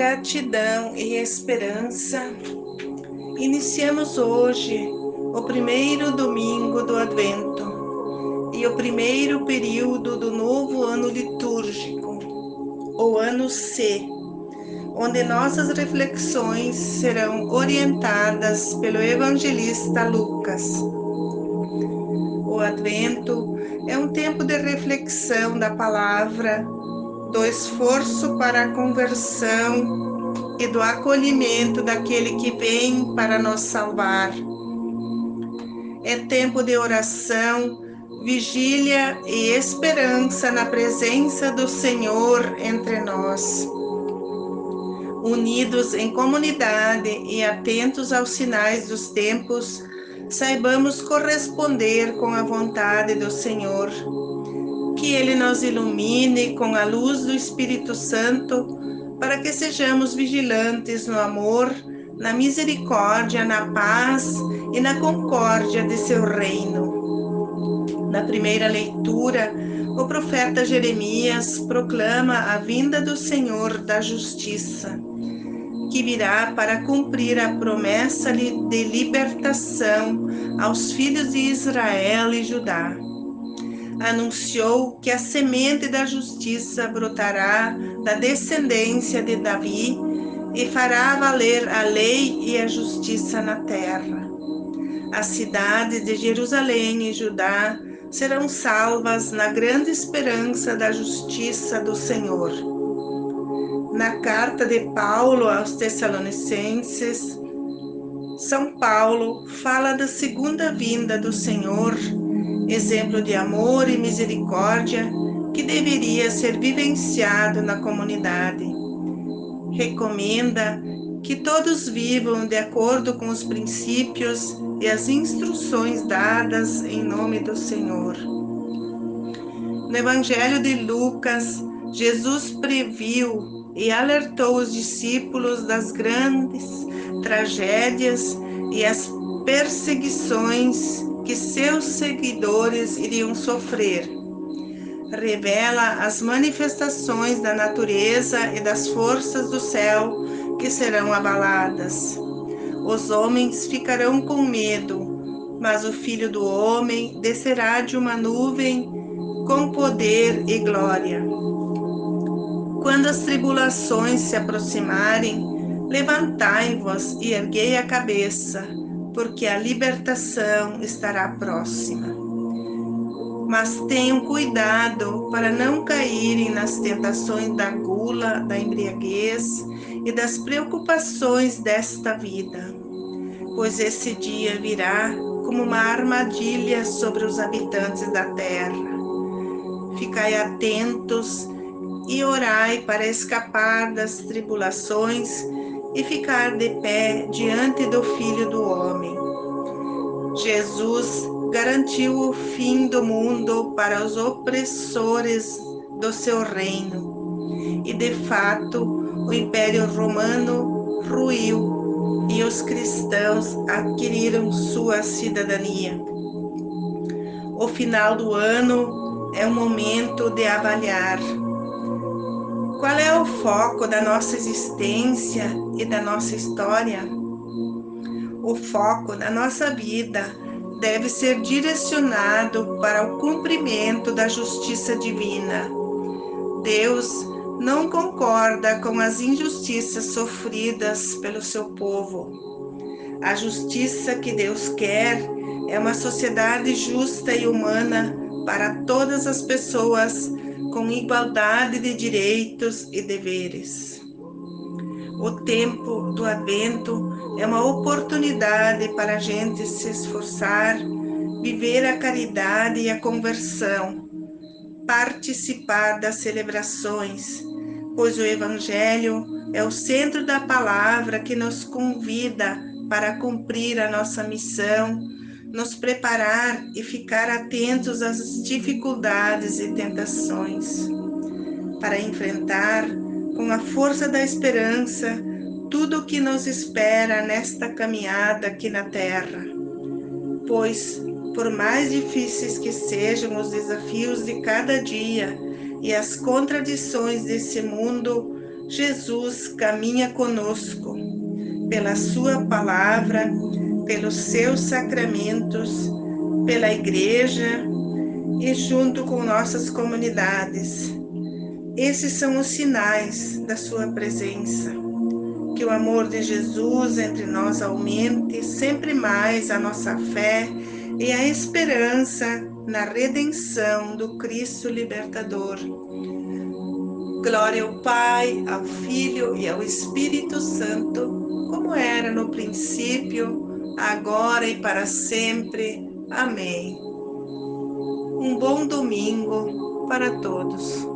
gratidão e esperança, iniciamos hoje o primeiro domingo do Advento e o primeiro período do novo ano litúrgico, o ano C, onde nossas reflexões serão orientadas pelo evangelista Lucas. O Advento é um tempo de reflexão da palavra do esforço para a conversão e do acolhimento daquele que vem para nos salvar. É tempo de oração, vigília e esperança na presença do Senhor entre nós. Unidos em comunidade e atentos aos sinais dos tempos, saibamos corresponder com a vontade do Senhor que Ele nos ilumine com a luz do Espírito Santo, para que sejamos vigilantes no amor, na misericórdia, na paz e na concórdia de seu reino. Na primeira leitura, o profeta Jeremias proclama a vinda do Senhor da justiça, que virá para cumprir a promessa de libertação aos filhos de Israel e Judá anunciou que a semente da justiça brotará da descendência de Davi e fará valer a lei e a justiça na terra. As cidades de Jerusalém e Judá serão salvas na grande esperança da justiça do Senhor. Na carta de Paulo aos Tessalonicenses, São Paulo fala da segunda vinda do Senhor exemplo de amor e misericórdia que deveria ser vivenciado na comunidade. Recomenda que todos vivam de acordo com os princípios e as instruções dadas em nome do Senhor. No Evangelho de Lucas, Jesus previu e alertou os discípulos das grandes tragédias e as perseguições que seus seguidores iriam sofrer. Revela as manifestações da natureza e das forças do céu que serão abaladas. Os homens ficarão com medo, mas o filho do homem descerá de uma nuvem com poder e glória. Quando as tribulações se aproximarem, levantai-vos e erguei a cabeça porque a libertação estará próxima. Mas tenham cuidado para não caírem nas tentações da gula, da embriaguez e das preocupações desta vida, pois esse dia virá como uma armadilha sobre os habitantes da terra. Ficai atentos e orai para escapar das tribulações e ficar de pé diante do Filho do Homem. Jesus garantiu o fim do mundo para os opressores do seu reino. E de fato, o Império Romano ruiu e os cristãos adquiriram sua cidadania. O final do ano é o momento de avaliar qual é o foco da nossa existência e da nossa história? O foco da nossa vida deve ser direcionado para o cumprimento da justiça divina. Deus não concorda com as injustiças sofridas pelo seu povo. A justiça que Deus quer é uma sociedade justa e humana para todas as pessoas com igualdade de direitos e deveres. O tempo do Advento é uma oportunidade para a gente se esforçar, viver a caridade e a conversão, participar das celebrações, pois o Evangelho é o centro da palavra que nos convida para cumprir a nossa missão nos preparar e ficar atentos às dificuldades e tentações, para enfrentar com a força da esperança tudo o que nos espera nesta caminhada aqui na Terra. Pois, por mais difíceis que sejam os desafios de cada dia e as contradições desse mundo, Jesus caminha conosco pela Sua palavra, pelos seus sacramentos, pela Igreja e junto com nossas comunidades. Esses são os sinais da Sua presença. Que o amor de Jesus entre nós aumente sempre mais a nossa fé e a esperança na redenção do Cristo libertador. Glória ao Pai, ao Filho e ao Espírito Santo, como era no princípio, agora e para sempre. Amém. Um bom domingo para todos.